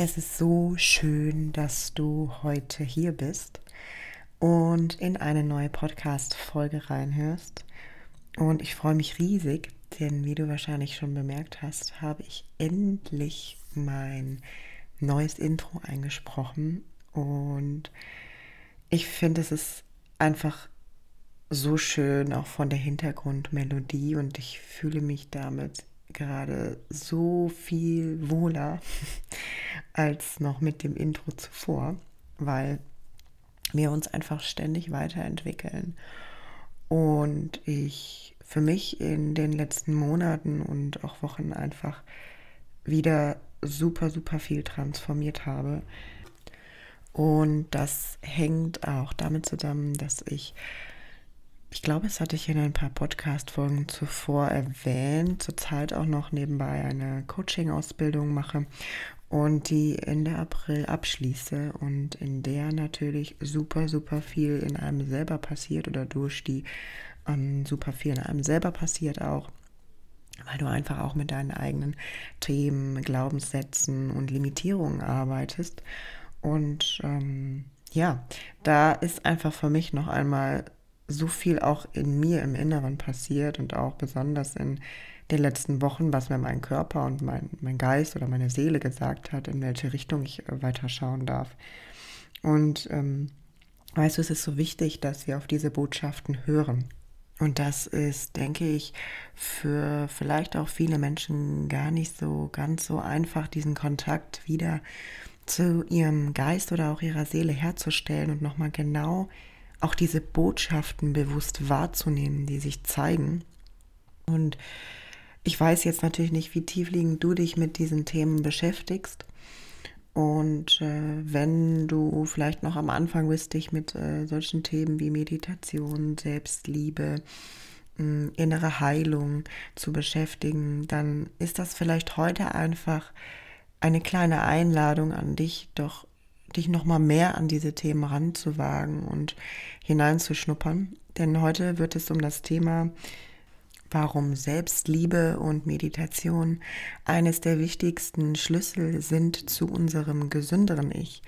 Es ist so schön, dass du heute hier bist und in eine neue Podcast-Folge reinhörst. Und ich freue mich riesig, denn wie du wahrscheinlich schon bemerkt hast, habe ich endlich mein neues Intro eingesprochen. Und ich finde, es ist einfach so schön, auch von der Hintergrundmelodie. Und ich fühle mich damit gerade so viel wohler als noch mit dem Intro zuvor, weil wir uns einfach ständig weiterentwickeln. Und ich für mich in den letzten Monaten und auch Wochen einfach wieder super, super viel transformiert habe. Und das hängt auch damit zusammen, dass ich ich glaube, es hatte ich in ein paar Podcast-Folgen zuvor erwähnt, zurzeit auch noch nebenbei eine Coaching-Ausbildung mache und die Ende April abschließe und in der natürlich super, super viel in einem selber passiert oder durch die ähm, super viel in einem selber passiert auch weil du einfach auch mit deinen eigenen Themen, Glaubenssätzen und Limitierungen arbeitest. Und ähm, ja, da ist einfach für mich noch einmal so viel auch in mir im Inneren passiert und auch besonders in den letzten Wochen, was mir mein Körper und mein, mein Geist oder meine Seele gesagt hat, in welche Richtung ich äh, weiter schauen darf. Und ähm, weißt du, es ist so wichtig, dass wir auf diese Botschaften hören. Und das ist, denke ich, für vielleicht auch viele Menschen gar nicht so ganz so einfach, diesen Kontakt wieder zu ihrem Geist oder auch ihrer Seele herzustellen und nochmal genau auch diese Botschaften bewusst wahrzunehmen, die sich zeigen. Und ich weiß jetzt natürlich nicht, wie tiefliegend du dich mit diesen Themen beschäftigst. Und äh, wenn du vielleicht noch am Anfang bist, dich mit äh, solchen Themen wie Meditation, Selbstliebe, äh, innere Heilung zu beschäftigen, dann ist das vielleicht heute einfach eine kleine Einladung an dich, doch dich nochmal mehr an diese Themen ranzuwagen und hineinzuschnuppern. Denn heute wird es um das Thema, warum Selbstliebe und Meditation eines der wichtigsten Schlüssel sind zu unserem gesünderen Ich.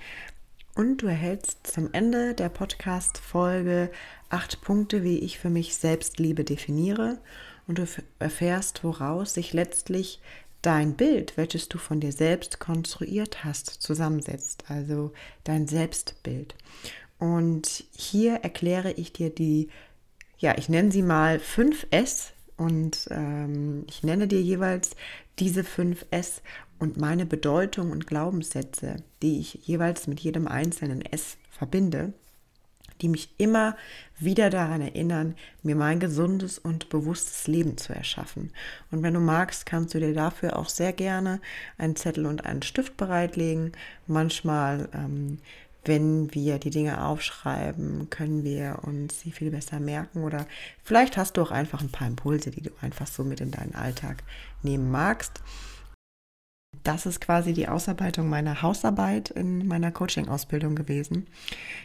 Und du erhältst zum Ende der Podcast-Folge acht Punkte, wie ich für mich Selbstliebe definiere. Und du erfährst, woraus sich letztlich dein Bild, welches du von dir selbst konstruiert hast, zusammensetzt, also dein Selbstbild. Und hier erkläre ich dir die, ja, ich nenne sie mal 5S und ähm, ich nenne dir jeweils diese 5S und meine Bedeutung und Glaubenssätze, die ich jeweils mit jedem einzelnen S verbinde die mich immer wieder daran erinnern, mir mein gesundes und bewusstes Leben zu erschaffen. Und wenn du magst, kannst du dir dafür auch sehr gerne einen Zettel und einen Stift bereitlegen. Manchmal, ähm, wenn wir die Dinge aufschreiben, können wir uns sie viel besser merken. Oder vielleicht hast du auch einfach ein paar Impulse, die du einfach so mit in deinen Alltag nehmen magst. Das ist quasi die Ausarbeitung meiner Hausarbeit in meiner Coaching-Ausbildung gewesen,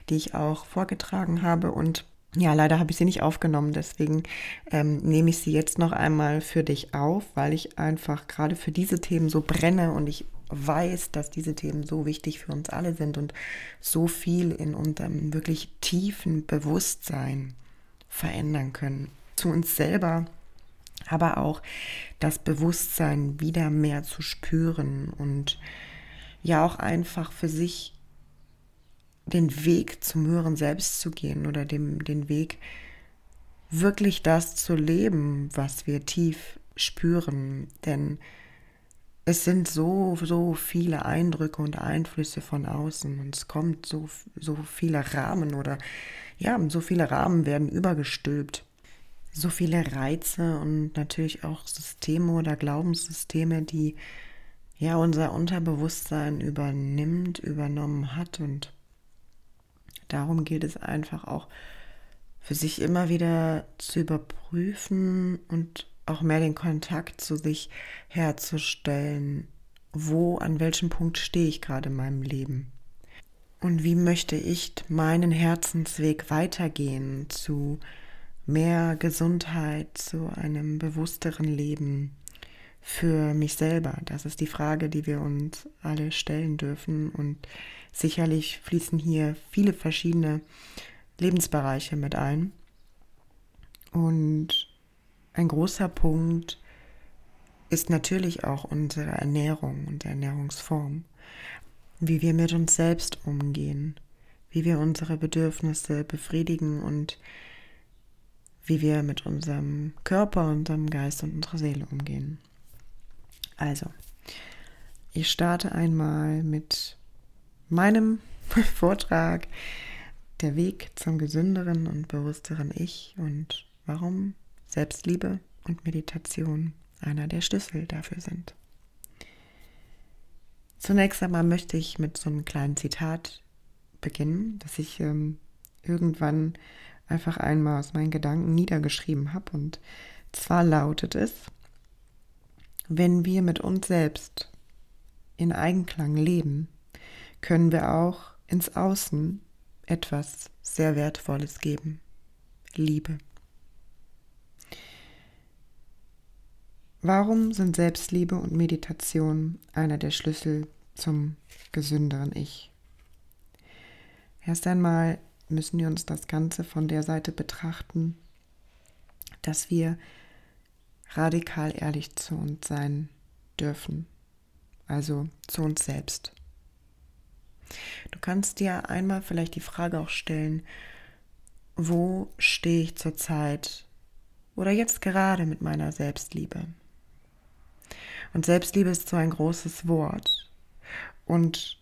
die ich auch vorgetragen habe. Und ja, leider habe ich sie nicht aufgenommen. Deswegen ähm, nehme ich sie jetzt noch einmal für dich auf, weil ich einfach gerade für diese Themen so brenne und ich weiß, dass diese Themen so wichtig für uns alle sind und so viel in unserem wirklich tiefen Bewusstsein verändern können. Zu uns selber aber auch das Bewusstsein wieder mehr zu spüren und ja auch einfach für sich den Weg zum höheren Selbst zu gehen oder dem, den Weg wirklich das zu leben, was wir tief spüren. Denn es sind so, so viele Eindrücke und Einflüsse von außen und es kommt so, so viele Rahmen oder ja, so viele Rahmen werden übergestülpt so viele Reize und natürlich auch Systeme oder Glaubenssysteme, die ja unser Unterbewusstsein übernimmt, übernommen hat. Und darum gilt es einfach auch für sich immer wieder zu überprüfen und auch mehr den Kontakt zu sich herzustellen. Wo, an welchem Punkt stehe ich gerade in meinem Leben? Und wie möchte ich meinen Herzensweg weitergehen zu mehr Gesundheit, zu einem bewussteren Leben für mich selber? Das ist die Frage, die wir uns alle stellen dürfen. Und sicherlich fließen hier viele verschiedene Lebensbereiche mit ein. Und ein großer Punkt ist natürlich auch unsere Ernährung und Ernährungsform. Wie wir mit uns selbst umgehen, wie wir unsere Bedürfnisse befriedigen und wie wir mit unserem Körper, unserem Geist und unserer Seele umgehen. Also, ich starte einmal mit meinem Vortrag Der Weg zum gesünderen und bewussteren Ich und warum Selbstliebe und Meditation einer der Schlüssel dafür sind. Zunächst einmal möchte ich mit so einem kleinen Zitat beginnen, das ich ähm, irgendwann einfach einmal aus meinen Gedanken niedergeschrieben habe. Und zwar lautet es, wenn wir mit uns selbst in Einklang leben, können wir auch ins Außen etwas sehr Wertvolles geben. Liebe. Warum sind Selbstliebe und Meditation einer der Schlüssel zum gesünderen Ich? Erst einmal müssen wir uns das Ganze von der Seite betrachten, dass wir radikal ehrlich zu uns sein dürfen, also zu uns selbst. Du kannst dir einmal vielleicht die Frage auch stellen, wo stehe ich zurzeit oder jetzt gerade mit meiner Selbstliebe? Und Selbstliebe ist so ein großes Wort. Und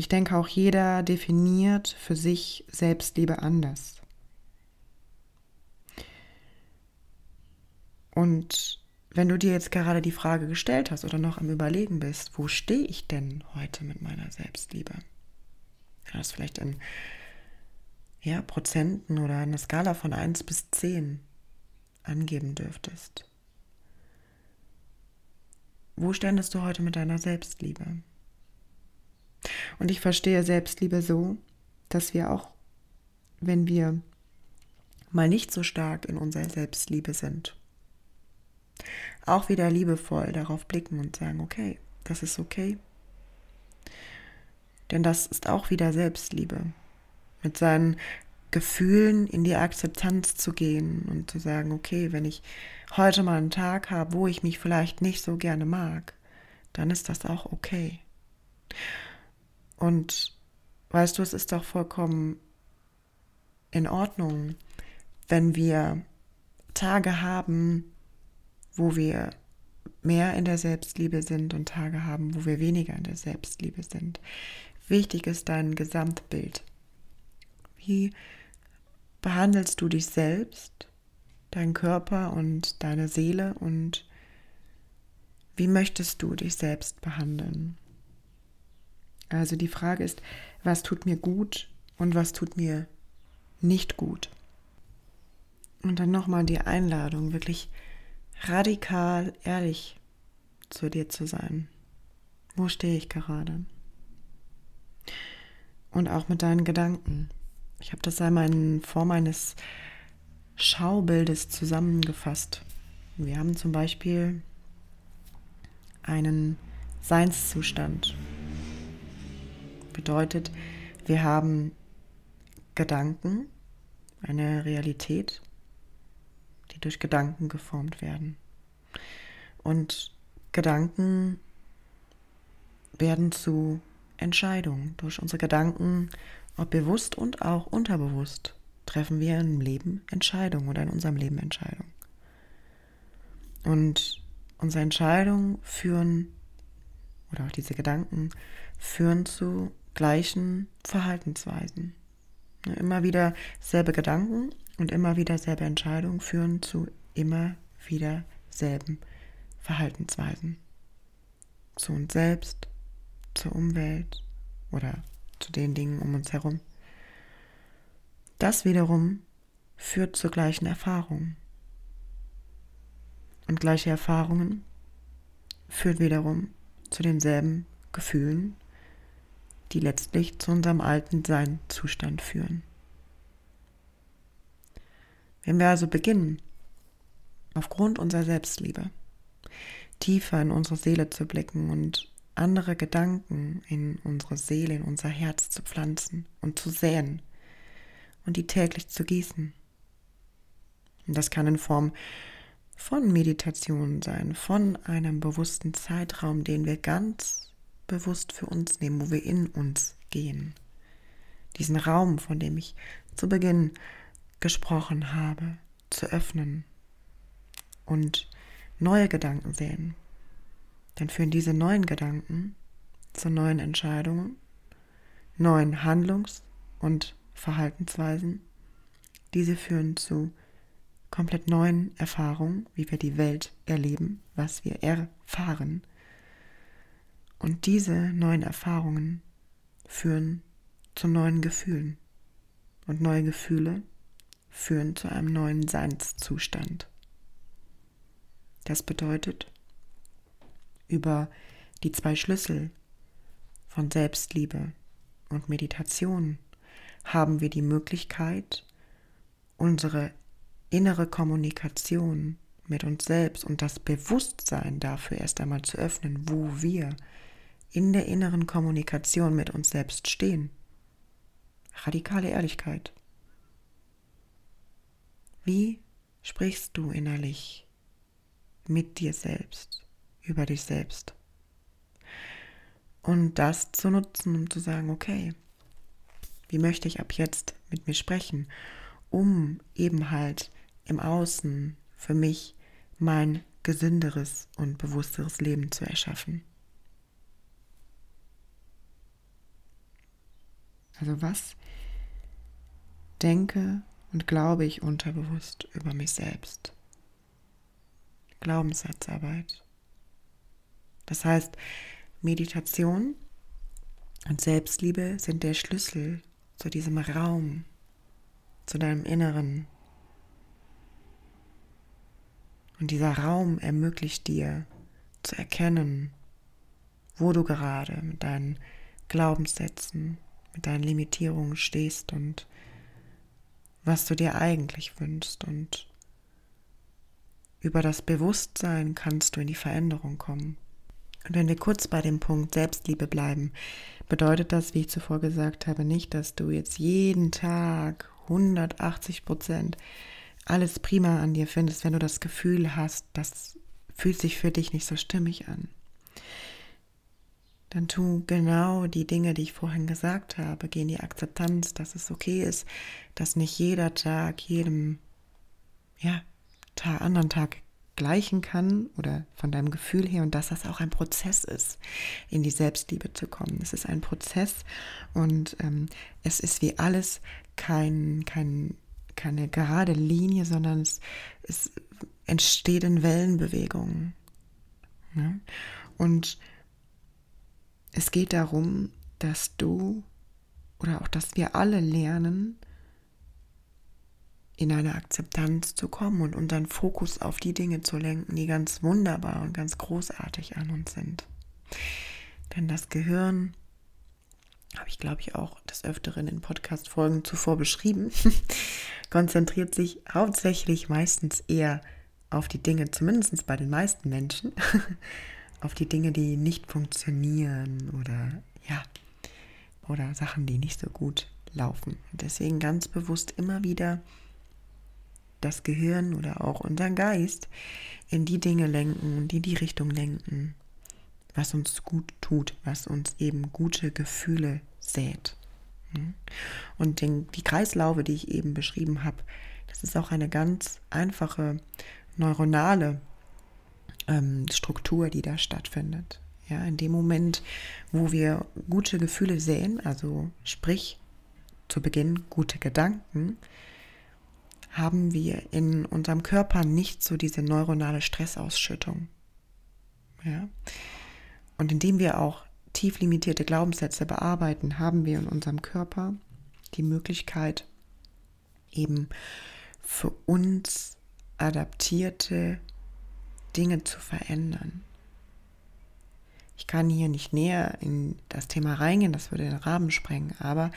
ich denke, auch jeder definiert für sich Selbstliebe anders. Und wenn du dir jetzt gerade die Frage gestellt hast oder noch am Überlegen bist, wo stehe ich denn heute mit meiner Selbstliebe? Ja, das vielleicht in ja, Prozenten oder einer Skala von 1 bis 10 angeben dürftest. Wo ständest du heute mit deiner Selbstliebe? Und ich verstehe Selbstliebe so, dass wir auch, wenn wir mal nicht so stark in unserer Selbstliebe sind, auch wieder liebevoll darauf blicken und sagen, okay, das ist okay. Denn das ist auch wieder Selbstliebe. Mit seinen Gefühlen in die Akzeptanz zu gehen und zu sagen, okay, wenn ich heute mal einen Tag habe, wo ich mich vielleicht nicht so gerne mag, dann ist das auch okay. Und weißt du, es ist doch vollkommen in Ordnung, wenn wir Tage haben, wo wir mehr in der Selbstliebe sind und Tage haben, wo wir weniger in der Selbstliebe sind. Wichtig ist dein Gesamtbild. Wie behandelst du dich selbst, deinen Körper und deine Seele und wie möchtest du dich selbst behandeln? Also die Frage ist, was tut mir gut und was tut mir nicht gut? Und dann nochmal die Einladung, wirklich radikal ehrlich zu dir zu sein. Wo stehe ich gerade? Und auch mit deinen Gedanken. Ich habe das einmal in Form eines Schaubildes zusammengefasst. Wir haben zum Beispiel einen Seinszustand. Bedeutet, wir haben Gedanken, eine Realität, die durch Gedanken geformt werden. Und Gedanken werden zu Entscheidungen. Durch unsere Gedanken, ob bewusst und auch unterbewusst, treffen wir im Leben Entscheidungen oder in unserem Leben Entscheidungen. Und unsere Entscheidungen führen, oder auch diese Gedanken, führen zu gleichen Verhaltensweisen. Immer wieder selbe Gedanken und immer wieder selbe Entscheidungen führen zu immer wieder selben Verhaltensweisen. Zu uns selbst, zur Umwelt oder zu den Dingen um uns herum. Das wiederum führt zur gleichen Erfahrung. Und gleiche Erfahrungen führt wiederum zu denselben Gefühlen, die letztlich zu unserem alten Sein-Zustand führen. Wenn wir also beginnen, aufgrund unserer Selbstliebe tiefer in unsere Seele zu blicken und andere Gedanken in unsere Seele, in unser Herz zu pflanzen und zu säen und die täglich zu gießen. Und das kann in Form von Meditation sein, von einem bewussten Zeitraum, den wir ganz bewusst für uns nehmen, wo wir in uns gehen. Diesen Raum, von dem ich zu Beginn gesprochen habe, zu öffnen und neue Gedanken sehen. Dann führen diese neuen Gedanken zu neuen Entscheidungen, neuen Handlungs- und Verhaltensweisen. Diese führen zu komplett neuen Erfahrungen, wie wir die Welt erleben, was wir erfahren. Und diese neuen Erfahrungen führen zu neuen Gefühlen. Und neue Gefühle führen zu einem neuen Seinszustand. Das bedeutet, über die zwei Schlüssel von Selbstliebe und Meditation haben wir die Möglichkeit, unsere innere Kommunikation mit uns selbst und das Bewusstsein dafür erst einmal zu öffnen, wo wir in der inneren Kommunikation mit uns selbst stehen. Radikale Ehrlichkeit. Wie sprichst du innerlich mit dir selbst, über dich selbst? Und das zu nutzen, um zu sagen, okay, wie möchte ich ab jetzt mit mir sprechen, um eben halt im Außen für mich mein gesünderes und bewussteres Leben zu erschaffen. Also was denke und glaube ich unterbewusst über mich selbst? Glaubenssatzarbeit. Das heißt, Meditation und Selbstliebe sind der Schlüssel zu diesem Raum, zu deinem Inneren. Und dieser Raum ermöglicht dir zu erkennen, wo du gerade mit deinen Glaubenssätzen, mit deinen Limitierungen stehst und was du dir eigentlich wünschst. Und über das Bewusstsein kannst du in die Veränderung kommen. Und wenn wir kurz bei dem Punkt Selbstliebe bleiben, bedeutet das, wie ich zuvor gesagt habe, nicht, dass du jetzt jeden Tag 180 Prozent alles prima an dir findest, wenn du das Gefühl hast, das fühlt sich für dich nicht so stimmig an. Dann tu genau die Dinge, die ich vorhin gesagt habe. Geh in die Akzeptanz, dass es okay ist, dass nicht jeder Tag jedem ja, Tag, anderen Tag gleichen kann oder von deinem Gefühl her und dass das auch ein Prozess ist, in die Selbstliebe zu kommen. Es ist ein Prozess und ähm, es ist wie alles kein, kein, keine gerade Linie, sondern es, es entsteht in Wellenbewegungen. Ja? Und es geht darum, dass du oder auch dass wir alle lernen, in eine Akzeptanz zu kommen und unseren Fokus auf die Dinge zu lenken, die ganz wunderbar und ganz großartig an uns sind. Denn das Gehirn, habe ich glaube ich auch des Öfteren in Podcast-Folgen zuvor beschrieben, konzentriert sich hauptsächlich meistens eher auf die Dinge, zumindest bei den meisten Menschen, auf die Dinge, die nicht funktionieren oder ja, oder Sachen, die nicht so gut laufen. Deswegen ganz bewusst immer wieder das Gehirn oder auch unseren Geist in die Dinge lenken und in die Richtung lenken, was uns gut tut, was uns eben gute Gefühle sät. Und den, die Kreislaufe, die ich eben beschrieben habe, das ist auch eine ganz einfache neuronale ähm, Struktur, die da stattfindet. Ja, in dem Moment, wo wir gute Gefühle sehen, also sprich zu Beginn gute Gedanken, haben wir in unserem Körper nicht so diese neuronale Stressausschüttung. Ja? Und indem wir auch tief limitierte Glaubenssätze bearbeiten, haben wir in unserem Körper die Möglichkeit, eben für uns adaptierte Dinge zu verändern. Ich kann hier nicht näher in das Thema reingehen, das würde den Rahmen sprengen, aber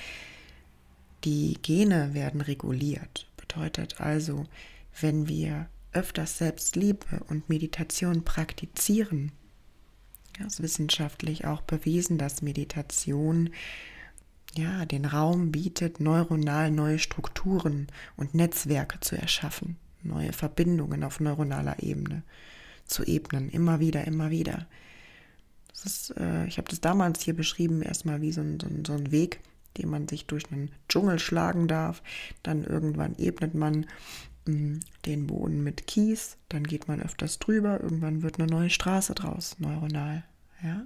die Gene werden reguliert. Bedeutet also, wenn wir öfters Selbstliebe und Meditation praktizieren, ja, ist wissenschaftlich auch bewiesen, dass Meditation ja, den Raum bietet, neuronal neue Strukturen und Netzwerke zu erschaffen, neue Verbindungen auf neuronaler Ebene zu ebnen, immer wieder, immer wieder. Ist, äh, ich habe das damals hier beschrieben, erstmal wie so ein, so, ein, so ein Weg, den man sich durch einen Dschungel schlagen darf. Dann irgendwann ebnet man mh, mm, den Boden mit Kies, dann geht man öfters drüber, irgendwann wird eine neue Straße draus, neuronal. Ja?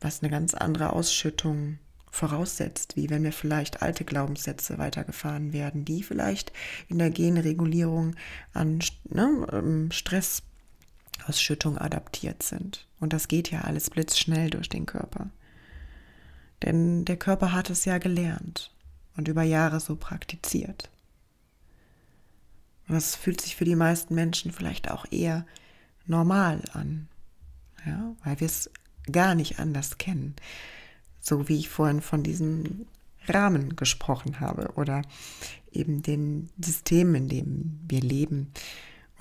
Was eine ganz andere Ausschüttung voraussetzt, wie wenn wir vielleicht alte Glaubenssätze weitergefahren werden, die vielleicht in der Genregulierung an ne, ähm, Stressausschüttung adaptiert sind. Und das geht ja alles blitzschnell durch den Körper. Denn der Körper hat es ja gelernt und über Jahre so praktiziert. Und das fühlt sich für die meisten Menschen vielleicht auch eher normal an, ja, weil wir es gar nicht anders kennen. So wie ich vorhin von diesem Rahmen gesprochen habe oder eben den System, in dem wir leben.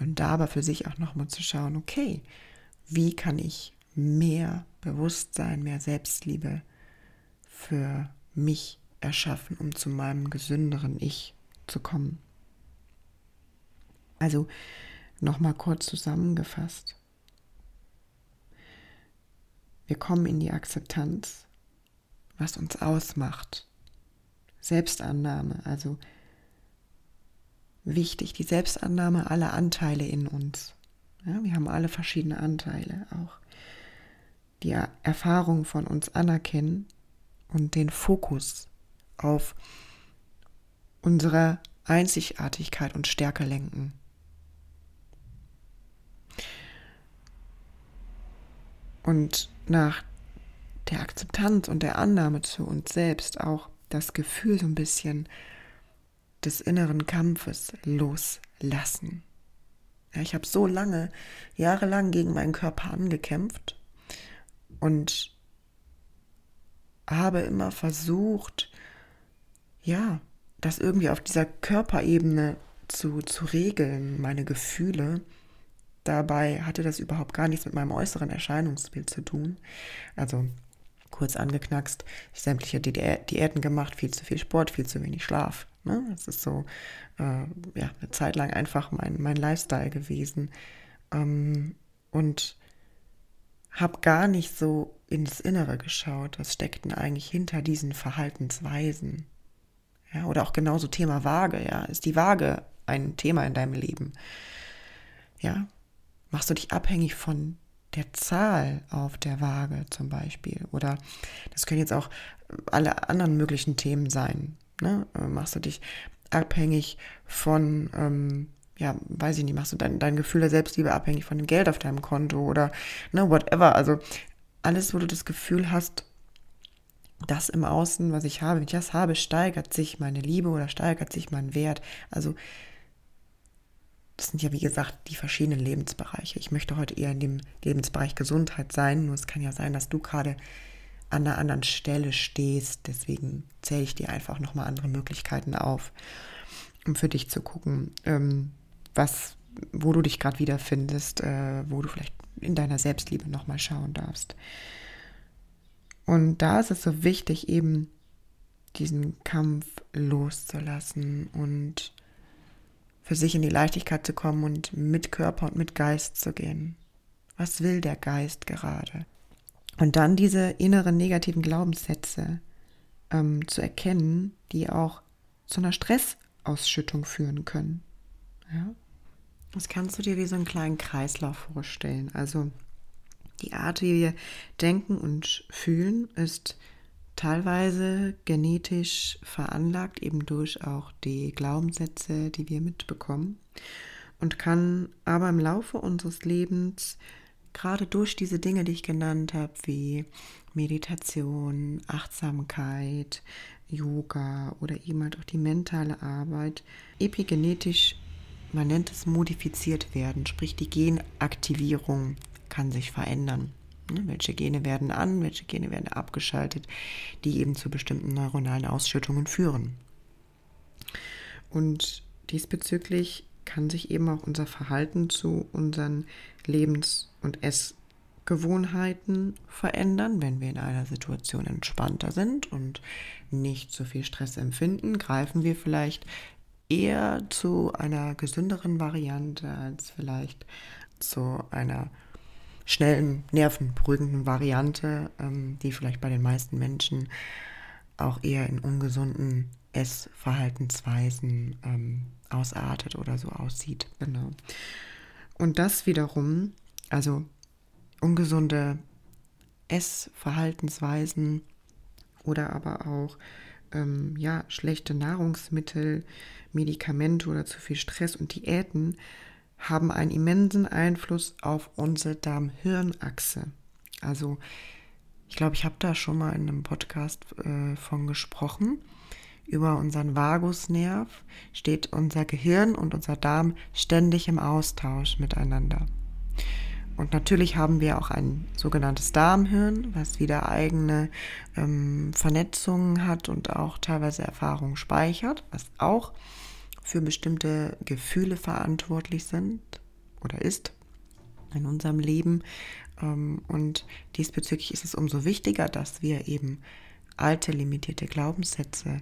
Und da aber für sich auch nochmal zu schauen, okay, wie kann ich mehr Bewusstsein, mehr Selbstliebe für mich erschaffen, um zu meinem gesünderen Ich zu kommen. Also nochmal kurz zusammengefasst. Wir kommen in die Akzeptanz, was uns ausmacht. Selbstannahme, also wichtig, die Selbstannahme aller Anteile in uns. Ja, wir haben alle verschiedene Anteile auch. Die Erfahrung von uns anerkennen und den Fokus auf unsere Einzigartigkeit und Stärke lenken. Und nach der Akzeptanz und der Annahme zu uns selbst auch das Gefühl so ein bisschen des inneren Kampfes loslassen. Ja, ich habe so lange, jahrelang gegen meinen Körper angekämpft und habe immer versucht, ja, das irgendwie auf dieser Körperebene zu, zu regeln, meine Gefühle. Dabei hatte das überhaupt gar nichts mit meinem äußeren Erscheinungsbild zu tun. Also kurz angeknackst, sämtliche Diäten gemacht, viel zu viel Sport, viel zu wenig Schlaf. Ne? Das ist so äh, ja, eine Zeit lang einfach mein, mein Lifestyle gewesen. Ähm, und habe gar nicht so ins Innere geschaut. Was steckt denn eigentlich hinter diesen Verhaltensweisen? Ja, oder auch genauso Thema Waage, ja. Ist die Waage ein Thema in deinem Leben? Ja. Machst du dich abhängig von der Zahl auf der Waage zum Beispiel? Oder das können jetzt auch alle anderen möglichen Themen sein. Ne? Machst du dich abhängig von ähm, ja, weiß ich nicht, machst du dein, dein Gefühl der Selbstliebe abhängig von dem Geld auf deinem Konto oder ne, whatever. Also alles, wo du das Gefühl hast, das im Außen, was ich habe, wenn ich das habe, steigert sich meine Liebe oder steigert sich mein Wert. Also das sind ja wie gesagt die verschiedenen Lebensbereiche. Ich möchte heute eher in dem Lebensbereich Gesundheit sein, nur es kann ja sein, dass du gerade an einer anderen Stelle stehst. Deswegen zähle ich dir einfach nochmal andere Möglichkeiten auf, um für dich zu gucken, ähm, was, wo du dich gerade wiederfindest, äh, wo du vielleicht in deiner Selbstliebe nochmal schauen darfst. Und da ist es so wichtig, eben diesen Kampf loszulassen und für sich in die Leichtigkeit zu kommen und mit Körper und mit Geist zu gehen. Was will der Geist gerade? Und dann diese inneren negativen Glaubenssätze ähm, zu erkennen, die auch zu einer Stressausschüttung führen können. Ja? Das kannst du dir wie so einen kleinen Kreislauf vorstellen. Also die Art, wie wir denken und fühlen, ist teilweise genetisch veranlagt, eben durch auch die Glaubenssätze, die wir mitbekommen, und kann aber im Laufe unseres Lebens gerade durch diese Dinge, die ich genannt habe, wie Meditation, Achtsamkeit, Yoga oder eben halt auch die mentale Arbeit, epigenetisch, man nennt es modifiziert werden, sprich die Genaktivierung kann sich verändern. Ne, welche Gene werden an, welche Gene werden abgeschaltet, die eben zu bestimmten neuronalen Ausschüttungen führen. Und diesbezüglich kann sich eben auch unser Verhalten zu unseren Lebens- und Essgewohnheiten verändern, wenn wir in einer Situation entspannter sind und nicht so viel Stress empfinden, greifen wir vielleicht eher zu einer gesünderen Variante als vielleicht zu einer schnellen, nervenberuhigenden Variante, ähm, die vielleicht bei den meisten Menschen auch eher in ungesunden Essverhaltensweisen ähm, ausartet oder so aussieht. Genau. Und das wiederum, also ungesunde Essverhaltensweisen oder aber auch ähm, ja, schlechte Nahrungsmittel, Medikamente oder zu viel Stress und Diäten haben einen immensen Einfluss auf unsere Darm-Hirn-Achse. Also ich glaube, ich habe da schon mal in einem Podcast äh, von gesprochen. Über unseren Vagusnerv steht unser Gehirn und unser Darm ständig im Austausch miteinander. Und natürlich haben wir auch ein sogenanntes Darmhirn, was wieder eigene ähm, Vernetzungen hat und auch teilweise Erfahrungen speichert, was auch für bestimmte Gefühle verantwortlich sind oder ist in unserem Leben. Ähm, und diesbezüglich ist es umso wichtiger, dass wir eben alte limitierte Glaubenssätze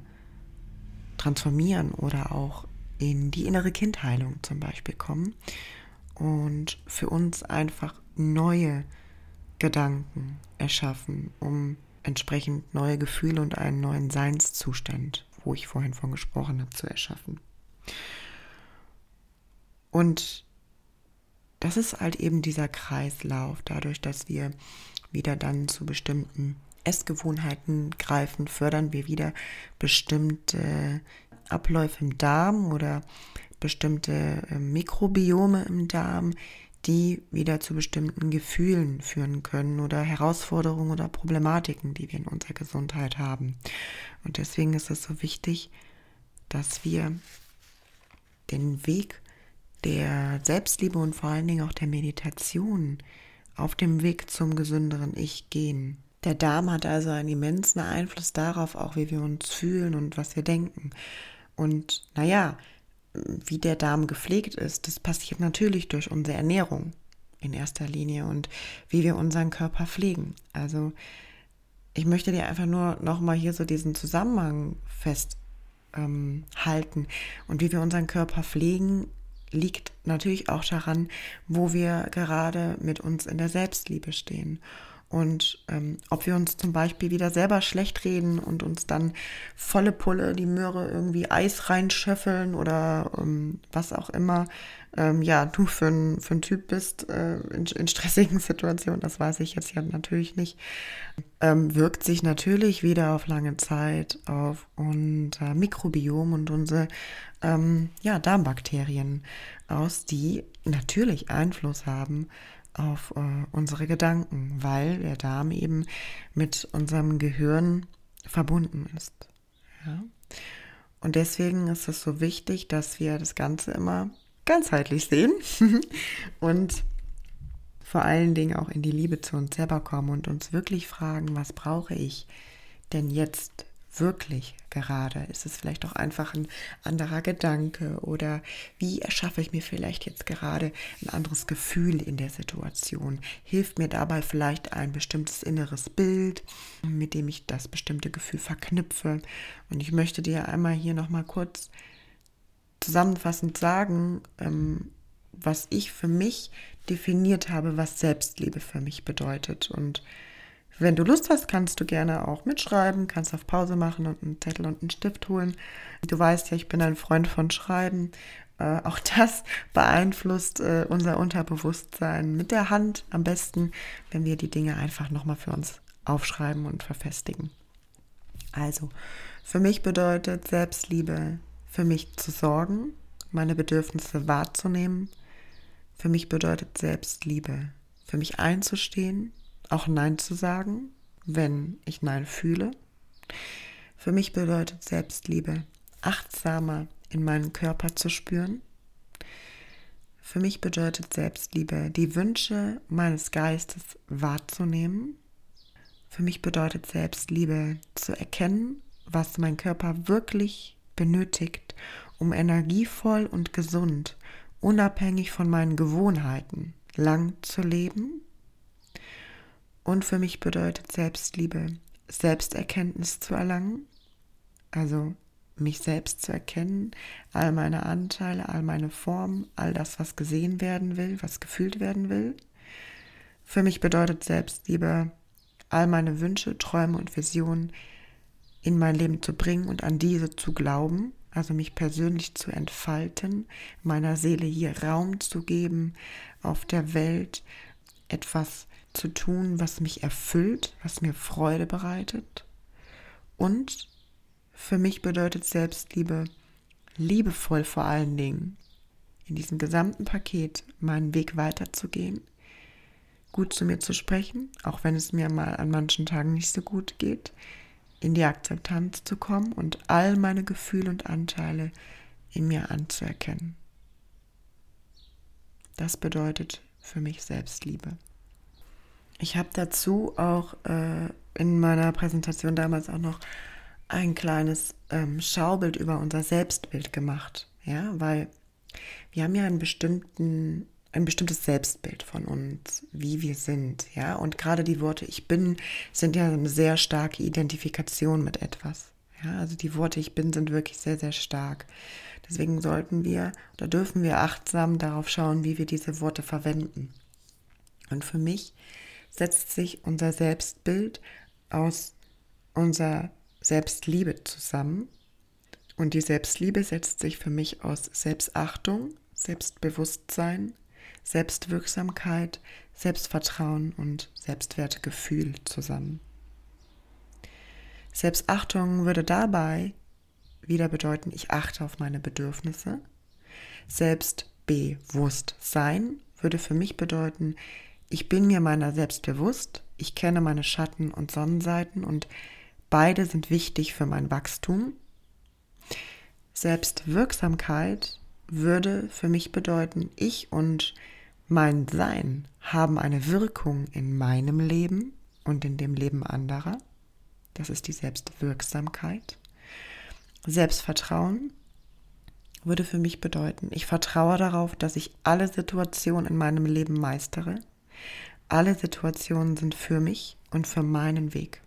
transformieren oder auch in die innere Kindheilung zum Beispiel kommen und für uns einfach neue Gedanken erschaffen, um entsprechend neue Gefühle und einen neuen Seinszustand, wo ich vorhin von gesprochen habe, zu erschaffen. Und das ist halt eben dieser Kreislauf, dadurch, dass wir wieder dann zu bestimmten Essgewohnheiten greifen, fördern wir wieder bestimmte Abläufe im Darm oder bestimmte äh, Mikrobiome im Darm, die wieder zu bestimmten Gefühlen führen können oder Herausforderungen oder Problematiken, die wir in unserer Gesundheit haben. Und deswegen ist es so wichtig, dass wir den Weg der Selbstliebe und vor allen Dingen auch der Meditation auf dem Weg zum gesünderen Ich gehen. Der Darm hat also einen immensen Einfluss darauf, auch wie wir uns fühlen und was wir denken. Und naja, wie der Darm gepflegt ist, das passiert natürlich durch unsere Ernährung in erster Linie und wie wir unseren Körper pflegen. Also ich möchte dir einfach nur nochmal hier so diesen Zusammenhang festhalten. Ähm, und wie wir unseren Körper pflegen, liegt natürlich auch daran, wo wir gerade mit uns in der Selbstliebe stehen. Und ähm, ob wir uns zum Beispiel wieder selber schlecht reden und uns dann volle Pulle die Möhre irgendwie Eis reinschöffeln oder ähm, was auch immer, ähm, ja, du für ein, für ein Typ bist äh, in, in, stressigen Situationen, das weiß ich jetzt ja natürlich nicht, ähm, wirkt sich natürlich wieder auf lange Zeit auf unser Mikrobiom und unsere ähm, ja, Darmbakterien aus, die natürlich Einfluss haben auf äh, unsere Gedanken, weil der Darm eben mit unserem Gehirn verbunden ist. Ja? Und deswegen ist es so wichtig, dass wir das Ganze immer ganzheitlich sehen und vor allen Dingen auch in die Liebe zu uns selber kommen und uns wirklich fragen, was brauche ich denn jetzt wirklich gerade? Ist es vielleicht auch einfach ein anderer Gedanke oder wie erschaffe ich mir vielleicht jetzt gerade ein anderes Gefühl in der Situation? Hilft mir dabei vielleicht ein bestimmtes inneres Bild, mit dem ich das bestimmte Gefühl verknüpfe? Und ich möchte dir einmal hier nochmal kurz zusammenfassend sagen, ähm, was ich für mich definiert habe, was Selbstliebe für mich bedeutet. Und wenn du Lust hast, kannst du gerne auch mitschreiben, kannst auf Pause machen und einen Zettel und einen Stift holen. Du weißt ja, ich bin ein Freund von Schreiben. Äh, auch das beeinflusst äh, unser Unterbewusstsein mit der Hand am besten, wenn wir die Dinge einfach nochmal für uns aufschreiben und verfestigen. Also, für mich bedeutet Selbstliebe, für mich zu sorgen, meine Bedürfnisse wahrzunehmen. Für mich bedeutet Selbstliebe, für mich einzustehen, auch Nein zu sagen, wenn ich Nein fühle. Für mich bedeutet Selbstliebe, achtsamer in meinen Körper zu spüren. Für mich bedeutet Selbstliebe, die Wünsche meines Geistes wahrzunehmen. Für mich bedeutet Selbstliebe, zu erkennen, was mein Körper wirklich benötigt, um energievoll und gesund, unabhängig von meinen Gewohnheiten, lang zu leben und für mich bedeutet Selbstliebe, Selbsterkenntnis zu erlangen, also mich selbst zu erkennen, all meine Anteile, all meine Formen, all das, was gesehen werden will, was gefühlt werden will. Für mich bedeutet Selbstliebe, all meine Wünsche, Träume und Visionen in mein Leben zu bringen und an diese zu glauben, also mich persönlich zu entfalten, meiner Seele hier Raum zu geben, auf der Welt etwas zu tun, was mich erfüllt, was mir Freude bereitet. Und für mich bedeutet Selbstliebe liebevoll vor allen Dingen in diesem gesamten Paket meinen Weg weiterzugehen, gut zu mir zu sprechen, auch wenn es mir mal an manchen Tagen nicht so gut geht, in die Akzeptanz zu kommen und all meine Gefühle und Anteile in mir anzuerkennen. Das bedeutet für mich Selbstliebe. Ich habe dazu auch äh, in meiner Präsentation damals auch noch ein kleines ähm, Schaubild über unser Selbstbild gemacht, ja, weil wir haben ja einen bestimmten ein bestimmtes Selbstbild von uns, wie wir sind, ja. Und gerade die Worte ich bin sind ja eine sehr starke Identifikation mit etwas. Ja, also die Worte ich bin sind wirklich sehr, sehr stark. Deswegen sollten wir oder dürfen wir achtsam darauf schauen, wie wir diese Worte verwenden. Und für mich setzt sich unser Selbstbild aus unserer Selbstliebe zusammen. Und die Selbstliebe setzt sich für mich aus Selbstachtung, Selbstbewusstsein, Selbstwirksamkeit, Selbstvertrauen und Selbstwertgefühl zusammen. Selbstachtung würde dabei wieder bedeuten, ich achte auf meine Bedürfnisse. Selbstbewusstsein würde für mich bedeuten, ich bin mir meiner selbst bewusst, ich kenne meine Schatten und Sonnenseiten und beide sind wichtig für mein Wachstum. Selbstwirksamkeit würde für mich bedeuten, ich und mein Sein haben eine Wirkung in meinem Leben und in dem Leben anderer. Das ist die Selbstwirksamkeit. Selbstvertrauen würde für mich bedeuten, ich vertraue darauf, dass ich alle Situationen in meinem Leben meistere alle Situationen sind für mich und für meinen Weg.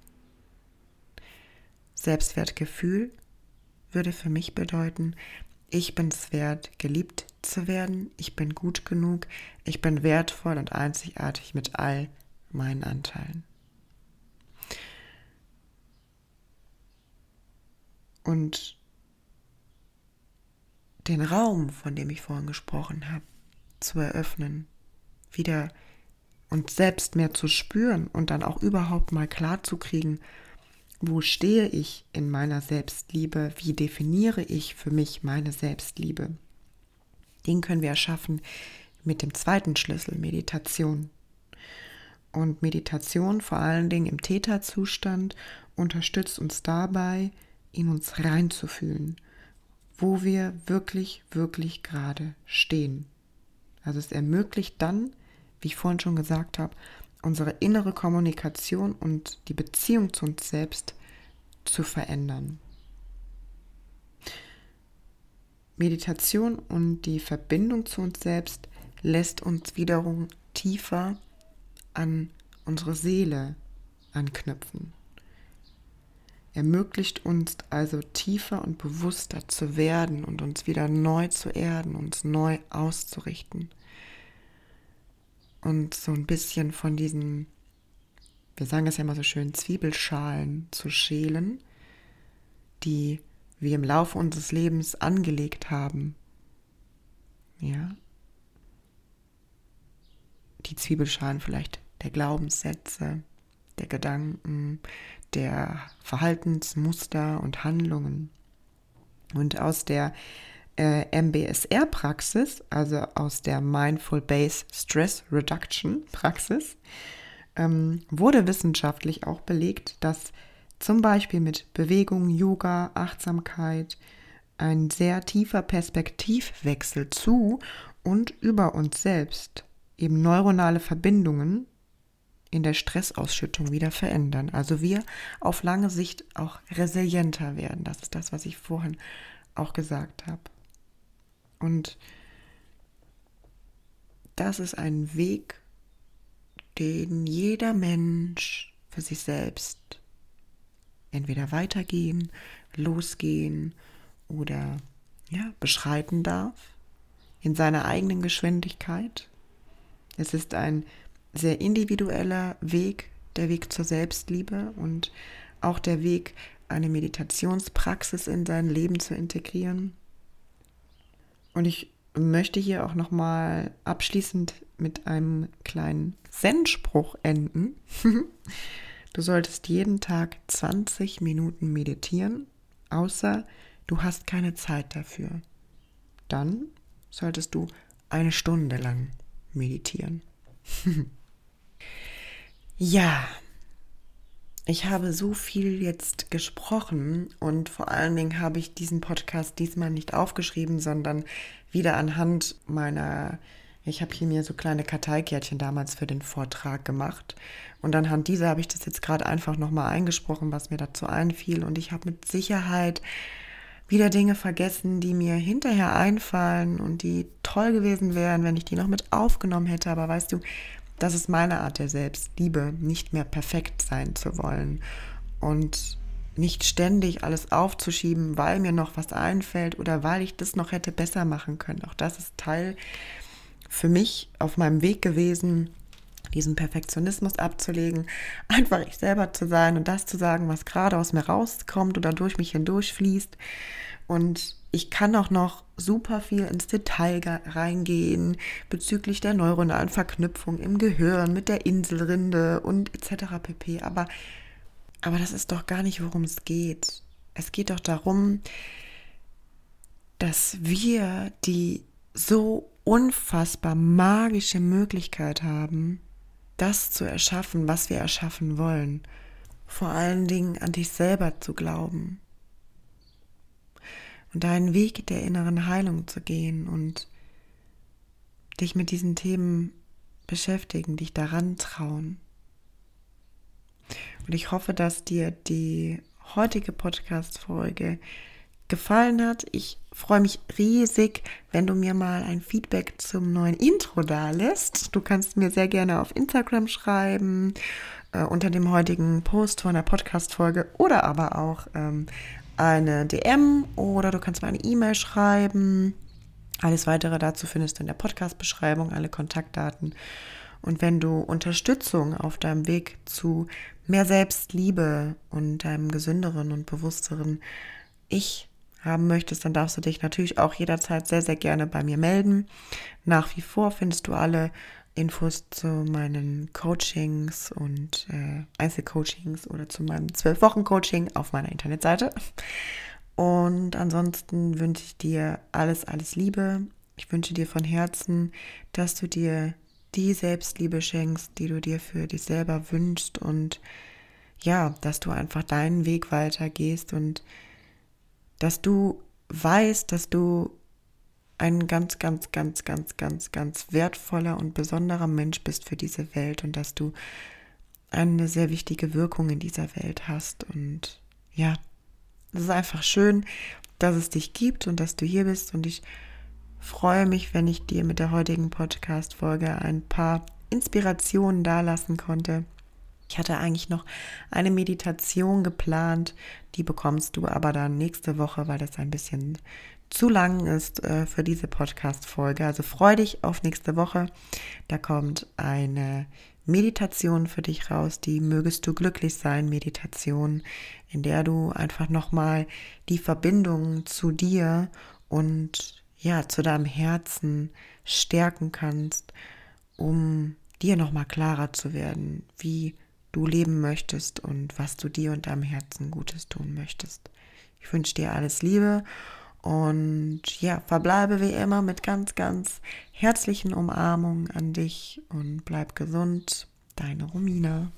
Selbstwertgefühl würde für mich bedeuten, ich bin es wert, geliebt zu werden, ich bin gut genug, ich bin wertvoll und einzigartig mit all meinen Anteilen. Und den Raum, von dem ich vorhin gesprochen habe, zu eröffnen, wieder und selbst mehr zu spüren und dann auch überhaupt mal klar zu kriegen, wo stehe ich in meiner Selbstliebe, wie definiere ich für mich meine Selbstliebe. Den können wir erschaffen mit dem zweiten Schlüssel, Meditation. Und Meditation vor allen Dingen im Täterzustand unterstützt uns dabei, in uns reinzufühlen. wo wir wirklich, wirklich gerade stehen. Also es ermöglicht dann, wie ich vorhin schon gesagt habe, unsere innere Kommunikation und die Beziehung zu uns selbst zu verändern. Meditation und die Verbindung zu uns selbst lässt uns wiederum tiefer an unsere Seele anknüpfen. Ermöglicht uns also tiefer und bewusster zu werden und uns wieder neu zu erden, uns neu auszurichten. Und so ein bisschen von diesen, wir sagen es ja immer so schön, Zwiebelschalen zu schälen, die wir im Laufe unseres Lebens angelegt haben. Ja. Die Zwiebelschalen vielleicht der Glaubenssätze, der Gedanken, der Verhaltensmuster und Handlungen. Und aus der äh, MBSR-Praxis, also aus der Mindful Base Stress Reduction Praxis, ähm, wurde wissenschaftlich auch belegt, dass zum Beispiel mit Bewegung, Yoga, Achtsamkeit ein sehr tiefer Perspektivwechsel zu und über uns selbst eben neuronale Verbindungen in der Stressausschüttung wieder verändern. Also wir auf lange Sicht auch resilienter werden. Das ist das, was ich vorhin auch gesagt habe. Und das ist ein Weg, den jeder Mensch für sich selbst entweder weitergehen, losgehen oder ja, beschreiten darf in seiner eigenen Geschwindigkeit. Es ist ein sehr individueller Weg, der Weg zur Selbstliebe und auch der Weg, eine Meditationspraxis in sein Leben zu integrieren. Und ich möchte hier auch nochmal abschließend mit einem kleinen Zen-Spruch enden. du solltest jeden Tag 20 Minuten meditieren, außer du hast keine Zeit dafür. Dann solltest du eine Stunde lang meditieren. Ja, ich habe so viel jetzt gesprochen und vor allen Dingen habe ich diesen Podcast diesmal nicht aufgeschrieben, sondern wieder anhand meiner, ich habe hier mir so kleine Karteikärtchen damals für den Vortrag gemacht. Und anhand dieser habe ich das jetzt gerade einfach nochmal eingesprochen, was mir dazu einfiel. Und ich habe mit Sicherheit wieder Dinge vergessen, die mir hinterher einfallen und die toll gewesen wären, wenn ich die noch mit aufgenommen hätte, aber weißt du, das ist meine Art der Selbstliebe, nicht mehr perfekt sein zu wollen und nicht ständig alles aufzuschieben, weil mir noch was einfällt oder weil ich das noch hätte besser machen können. Auch das ist Teil für mich auf meinem Weg gewesen, diesen Perfektionismus abzulegen, einfach ich selber zu sein und das zu sagen, was gerade aus mir rauskommt oder durch mich hindurch fließt. Und ich kann auch noch super viel ins Detail reingehen bezüglich der neuronalen Verknüpfung im Gehirn mit der Inselrinde und etc. pp. Aber, aber das ist doch gar nicht, worum es geht. Es geht doch darum, dass wir die so unfassbar magische Möglichkeit haben, das zu erschaffen, was wir erschaffen wollen. Vor allen Dingen an dich selber zu glauben und deinen Weg der inneren Heilung zu gehen und dich mit diesen Themen beschäftigen, dich daran trauen. Und ich hoffe, dass dir die heutige Podcast-Folge gefallen hat. Ich freue mich riesig, wenn du mir mal ein Feedback zum neuen Intro da lässt. Du kannst mir sehr gerne auf Instagram schreiben, äh, unter dem heutigen Post von der Podcast-Folge oder aber auch ähm, eine DM oder du kannst mir eine E-Mail schreiben. Alles weitere dazu findest du in der Podcast-Beschreibung, alle Kontaktdaten. Und wenn du Unterstützung auf deinem Weg zu mehr Selbstliebe und deinem gesünderen und bewussteren Ich haben möchtest, dann darfst du dich natürlich auch jederzeit sehr, sehr gerne bei mir melden. Nach wie vor findest du alle Infos zu meinen Coachings und äh, Einzelcoachings oder zu meinem 12-Wochen-Coaching auf meiner Internetseite. Und ansonsten wünsche ich dir alles, alles Liebe. Ich wünsche dir von Herzen, dass du dir die Selbstliebe schenkst, die du dir für dich selber wünschst und ja, dass du einfach deinen Weg weitergehst und dass du weiß, dass du ein ganz, ganz, ganz, ganz, ganz, ganz wertvoller und besonderer Mensch bist für diese Welt und dass du eine sehr wichtige Wirkung in dieser Welt hast. Und ja, es ist einfach schön, dass es dich gibt und dass du hier bist. Und ich freue mich, wenn ich dir mit der heutigen Podcast-Folge ein paar Inspirationen dalassen konnte. Ich hatte eigentlich noch eine Meditation geplant, die bekommst du aber dann nächste Woche, weil das ein bisschen zu lang ist äh, für diese Podcast-Folge. Also freu dich auf nächste Woche. Da kommt eine Meditation für dich raus, die mögest du glücklich sein, Meditation, in der du einfach nochmal die Verbindung zu dir und ja, zu deinem Herzen stärken kannst, um dir nochmal klarer zu werden, wie du leben möchtest und was du dir und deinem Herzen Gutes tun möchtest. Ich wünsche dir alles Liebe und ja, verbleibe wie immer mit ganz, ganz herzlichen Umarmungen an dich und bleib gesund. Deine Romina.